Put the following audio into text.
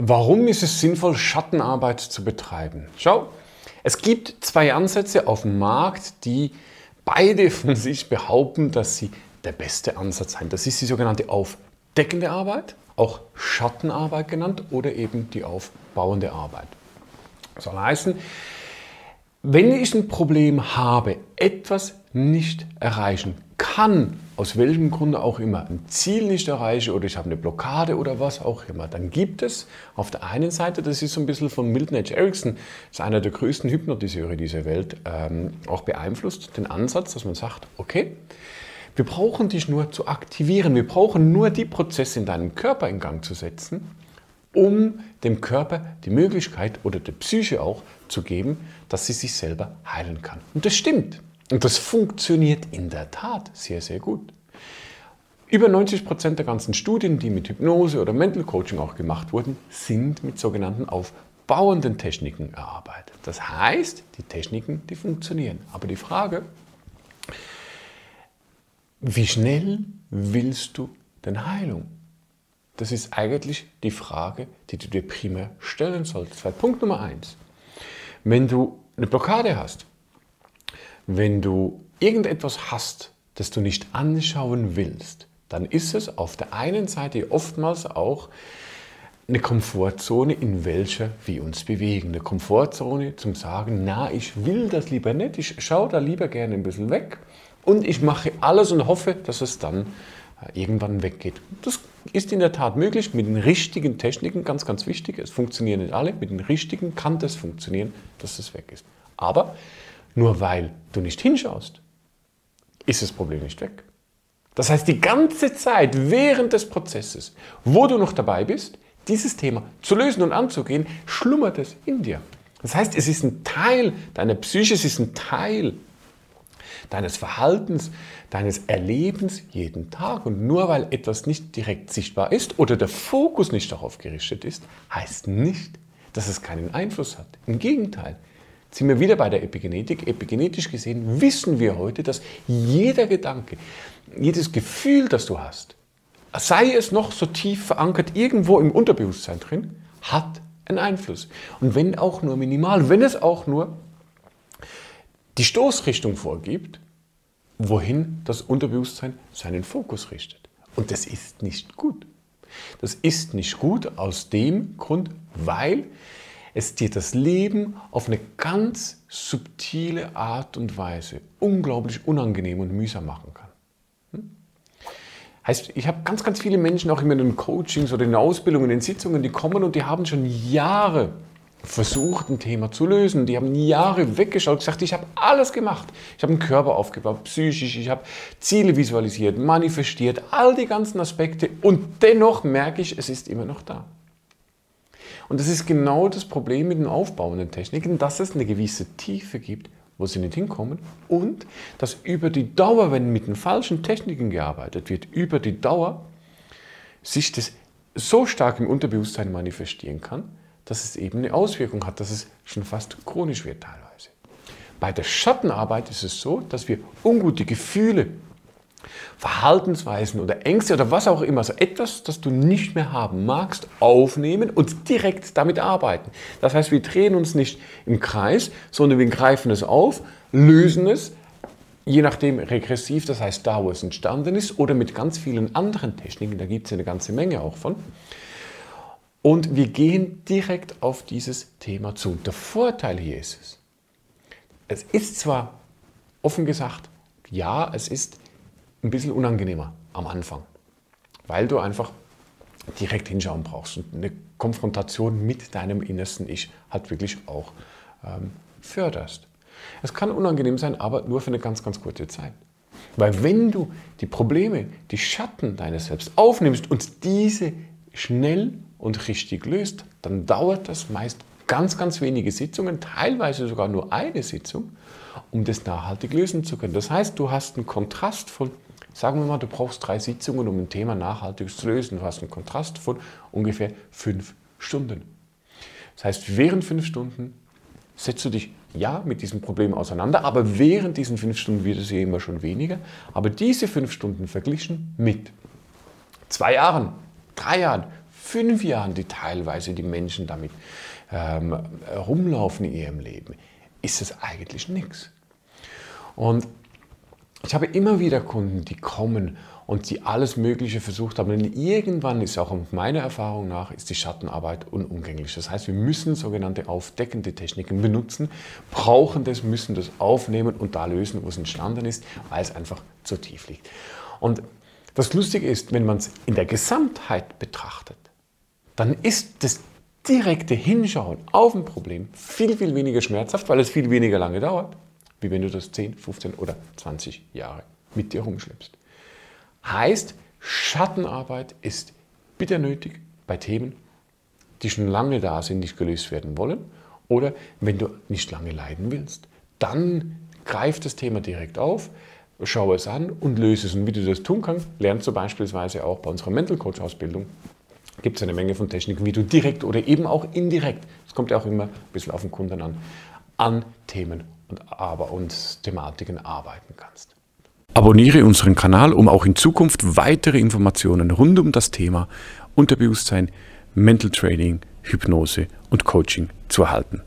Warum ist es sinnvoll, Schattenarbeit zu betreiben? Schau, es gibt zwei Ansätze auf dem Markt, die beide von sich behaupten, dass sie der beste Ansatz seien. Das ist die sogenannte aufdeckende Arbeit, auch Schattenarbeit genannt, oder eben die aufbauende Arbeit. Das soll heißen, wenn ich ein Problem habe, etwas nicht erreichen kann, aus welchem Grunde auch immer, ein Ziel nicht erreiche oder ich habe eine Blockade oder was auch immer, dann gibt es auf der einen Seite, das ist so ein bisschen von Milton H. Erickson, ist einer der größten Hypnotiseure dieser Welt, ähm, auch beeinflusst, den Ansatz, dass man sagt, okay, wir brauchen dich nur zu aktivieren, wir brauchen nur die Prozesse in deinem Körper in Gang zu setzen, um dem Körper die Möglichkeit oder der Psyche auch zu geben, dass sie sich selber heilen kann. Und das stimmt. Und das funktioniert in der Tat sehr, sehr gut. Über 90 Prozent der ganzen Studien, die mit Hypnose oder Mental Coaching auch gemacht wurden, sind mit sogenannten aufbauenden Techniken erarbeitet. Das heißt, die Techniken, die funktionieren. Aber die Frage, wie schnell willst du denn Heilung? Das ist eigentlich die Frage, die du dir primär stellen solltest. Weil Punkt Nummer eins, wenn du eine Blockade hast, wenn du irgendetwas hast, das du nicht anschauen willst, dann ist es auf der einen Seite oftmals auch eine Komfortzone, in welcher wir uns bewegen. Eine Komfortzone zum Sagen, na, ich will das lieber nicht, ich schaue da lieber gerne ein bisschen weg und ich mache alles und hoffe, dass es dann äh, irgendwann weggeht. Das ist in der Tat möglich mit den richtigen Techniken, ganz, ganz wichtig. Es funktionieren nicht alle, mit den richtigen kann das funktionieren, dass es weg ist. Aber nur weil du nicht hinschaust, ist das Problem nicht weg. Das heißt, die ganze Zeit während des Prozesses, wo du noch dabei bist, dieses Thema zu lösen und anzugehen, schlummert es in dir. Das heißt, es ist ein Teil deiner Psyche, es ist ein Teil deines Verhaltens, deines Erlebens jeden Tag. Und nur weil etwas nicht direkt sichtbar ist oder der Fokus nicht darauf gerichtet ist, heißt nicht, dass es keinen Einfluss hat. Im Gegenteil, sind wir wieder bei der Epigenetik. Epigenetisch gesehen wissen wir heute, dass jeder Gedanke, jedes Gefühl, das du hast, sei es noch so tief verankert irgendwo im Unterbewusstsein drin, hat einen Einfluss. Und wenn auch nur minimal, wenn es auch nur die Stoßrichtung vorgibt, wohin das Unterbewusstsein seinen Fokus richtet. Und das ist nicht gut. Das ist nicht gut aus dem Grund, weil es dir das Leben auf eine ganz subtile Art und Weise unglaublich unangenehm und mühsam machen kann. Hm? Heißt, ich habe ganz, ganz viele Menschen auch immer in den Coachings oder in den Ausbildungen, in den Sitzungen, die kommen und die haben schon Jahre versucht, ein Thema zu lösen. Die haben Jahre weggeschaut, gesagt, ich habe alles gemacht. Ich habe einen Körper aufgebaut, psychisch, ich habe Ziele visualisiert, manifestiert, all die ganzen Aspekte und dennoch merke ich, es ist immer noch da. Und das ist genau das Problem mit den aufbauenden Techniken, dass es eine gewisse Tiefe gibt, wo sie nicht hinkommen und dass über die Dauer, wenn mit den falschen Techniken gearbeitet wird, über die Dauer sich das so stark im Unterbewusstsein manifestieren kann, dass es eben eine Auswirkung hat, dass es schon fast chronisch wird teilweise. Bei der Schattenarbeit ist es so, dass wir ungute Gefühle Verhaltensweisen oder Ängste oder was auch immer, also etwas, das du nicht mehr haben magst, aufnehmen und direkt damit arbeiten. Das heißt, wir drehen uns nicht im Kreis, sondern wir greifen es auf, lösen es, je nachdem regressiv, das heißt da, wo es entstanden ist, oder mit ganz vielen anderen Techniken, da gibt es eine ganze Menge auch von. Und wir gehen direkt auf dieses Thema zu. Und der Vorteil hier ist es, es ist zwar offen gesagt, ja, es ist ein bisschen unangenehmer am Anfang, weil du einfach direkt hinschauen brauchst und eine Konfrontation mit deinem innersten Ich halt wirklich auch ähm, förderst. Es kann unangenehm sein, aber nur für eine ganz, ganz kurze Zeit. Weil wenn du die Probleme, die Schatten deines Selbst aufnimmst und diese schnell und richtig löst, dann dauert das meist ganz, ganz wenige Sitzungen, teilweise sogar nur eine Sitzung, um das nachhaltig lösen zu können. Das heißt, du hast einen Kontrast von Sagen wir mal, du brauchst drei Sitzungen, um ein Thema nachhaltig zu lösen. Du hast einen Kontrast von ungefähr fünf Stunden. Das heißt, während fünf Stunden setzt du dich ja mit diesem Problem auseinander, aber während diesen fünf Stunden wird es ja immer schon weniger. Aber diese fünf Stunden verglichen mit zwei Jahren, drei Jahren, fünf Jahren, die teilweise die Menschen damit ähm, rumlaufen in ihrem Leben, ist es eigentlich nichts. Und ich habe immer wieder Kunden, die kommen und die alles Mögliche versucht haben. Und irgendwann ist auch meiner Erfahrung nach ist die Schattenarbeit unumgänglich. Das heißt, wir müssen sogenannte aufdeckende Techniken benutzen, brauchen das, müssen das aufnehmen und da lösen, wo es entstanden ist, weil es einfach zu tief liegt. Und das Lustige ist, wenn man es in der Gesamtheit betrachtet, dann ist das direkte Hinschauen auf ein Problem viel, viel weniger schmerzhaft, weil es viel weniger lange dauert, wie wenn du das 10, 15 oder 20 Jahre mit dir rumschleppst. Heißt, Schattenarbeit ist bitter nötig bei Themen, die schon lange da sind, nicht gelöst werden wollen. Oder wenn du nicht lange leiden willst, dann greif das Thema direkt auf, schau es an und löse es. Und wie du das tun kannst, lernst du beispielsweise auch bei unserer Mental Coach Ausbildung. Gibt es eine Menge von Techniken, wie du direkt oder eben auch indirekt, es kommt ja auch immer ein bisschen auf den Kunden an, an Themen und, aber, und Thematiken arbeiten kannst. Abonniere unseren Kanal, um auch in Zukunft weitere Informationen rund um das Thema Unterbewusstsein, Mental Training, Hypnose und Coaching zu erhalten.